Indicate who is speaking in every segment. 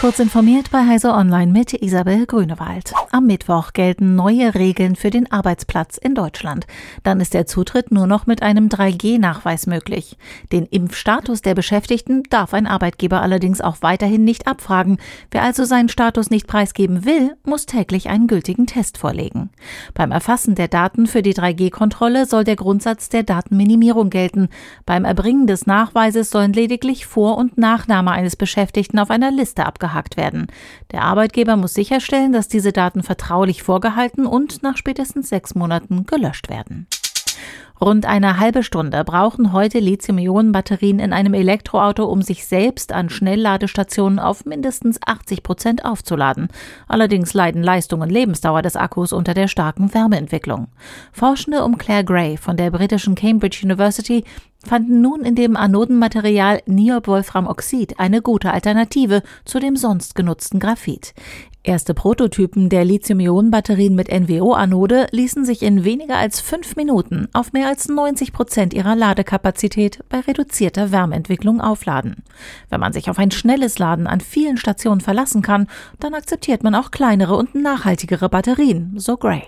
Speaker 1: Kurz informiert bei Heise Online mit Isabel Grünewald. Am Mittwoch gelten neue Regeln für den Arbeitsplatz in Deutschland. Dann ist der Zutritt nur noch mit einem 3G-Nachweis möglich. Den Impfstatus der Beschäftigten darf ein Arbeitgeber allerdings auch weiterhin nicht abfragen. Wer also seinen Status nicht preisgeben will, muss täglich einen gültigen Test vorlegen. Beim Erfassen der Daten für die 3G-Kontrolle soll der Grundsatz der Datenminimierung gelten. Beim Erbringen des Nachweises sollen lediglich Vor- und Nachname eines Beschäftigten auf einer Liste abgehakt abgehakt werden. Der Arbeitgeber muss sicherstellen, dass diese Daten vertraulich vorgehalten und nach spätestens sechs Monaten gelöscht werden. Rund eine halbe Stunde brauchen heute Lithium-Ionen-Batterien in einem Elektroauto, um sich selbst an Schnellladestationen auf mindestens 80 Prozent aufzuladen. Allerdings leiden Leistung und Lebensdauer des Akkus unter der starken Wärmeentwicklung. Forschende um Claire Gray von der britischen Cambridge University fanden nun in dem Anodenmaterial Niob-Wolframoxid eine gute Alternative zu dem sonst genutzten Graphit. Erste Prototypen der Lithium-Ionen-Batterien mit NWO-Anode ließen sich in weniger als fünf Minuten auf mehr als 90 Prozent ihrer Ladekapazität bei reduzierter Wärmeentwicklung aufladen. Wenn man sich auf ein schnelles Laden an vielen Stationen verlassen kann, dann akzeptiert man auch kleinere und nachhaltigere Batterien, so Gray.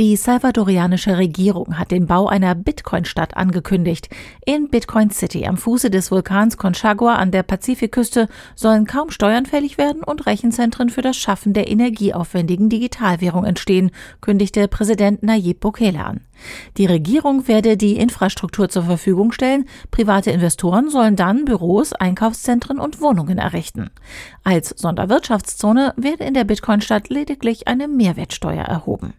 Speaker 1: Die salvadorianische Regierung hat den Bau einer Bitcoin-Stadt angekündigt. In Bitcoin City am Fuße des Vulkans Conchagua an der Pazifikküste sollen kaum Steuern fällig werden und Rechenzentren für das Schaffen der energieaufwendigen Digitalwährung entstehen, kündigte Präsident Nayib Bukele an. Die Regierung werde die Infrastruktur zur Verfügung stellen, private Investoren sollen dann Büros, Einkaufszentren und Wohnungen errichten. Als Sonderwirtschaftszone werde in der Bitcoin-Stadt lediglich eine Mehrwertsteuer erhoben.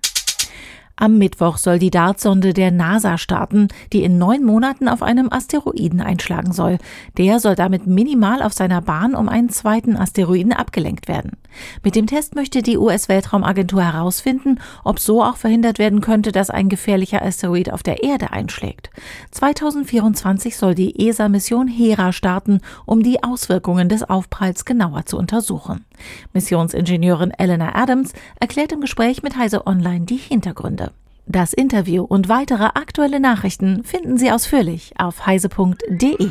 Speaker 1: Am Mittwoch soll die Dartsonde der NASA starten, die in neun Monaten auf einem Asteroiden einschlagen soll. Der soll damit minimal auf seiner Bahn um einen zweiten Asteroiden abgelenkt werden. Mit dem Test möchte die US-Weltraumagentur herausfinden, ob so auch verhindert werden könnte, dass ein gefährlicher Asteroid auf der Erde einschlägt. 2024 soll die ESA-Mission Hera starten, um die Auswirkungen des Aufpralls genauer zu untersuchen. Missionsingenieurin Eleanor Adams erklärt im Gespräch mit Heise Online die Hintergründe. Das Interview und weitere aktuelle Nachrichten finden Sie ausführlich auf heise.de.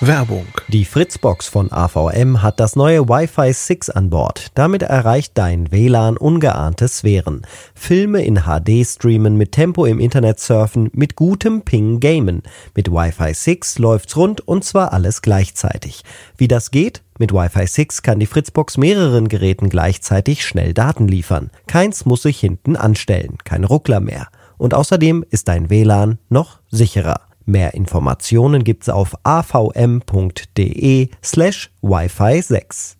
Speaker 2: Werbung. Die Fritzbox von AVM hat das neue Wi-Fi 6 an Bord. Damit erreicht dein WLAN ungeahnte Sphären. Filme in HD streamen, mit Tempo im Internet surfen, mit gutem Ping gamen. Mit Wi-Fi 6 läuft's rund und zwar alles gleichzeitig. Wie das geht? Mit Wi-Fi 6 kann die Fritzbox mehreren Geräten gleichzeitig schnell Daten liefern. Keins muss sich hinten anstellen, keine Ruckler mehr. Und außerdem ist dein WLAN noch sicherer. Mehr Informationen gibt's auf avm.de slash Wi-Fi 6.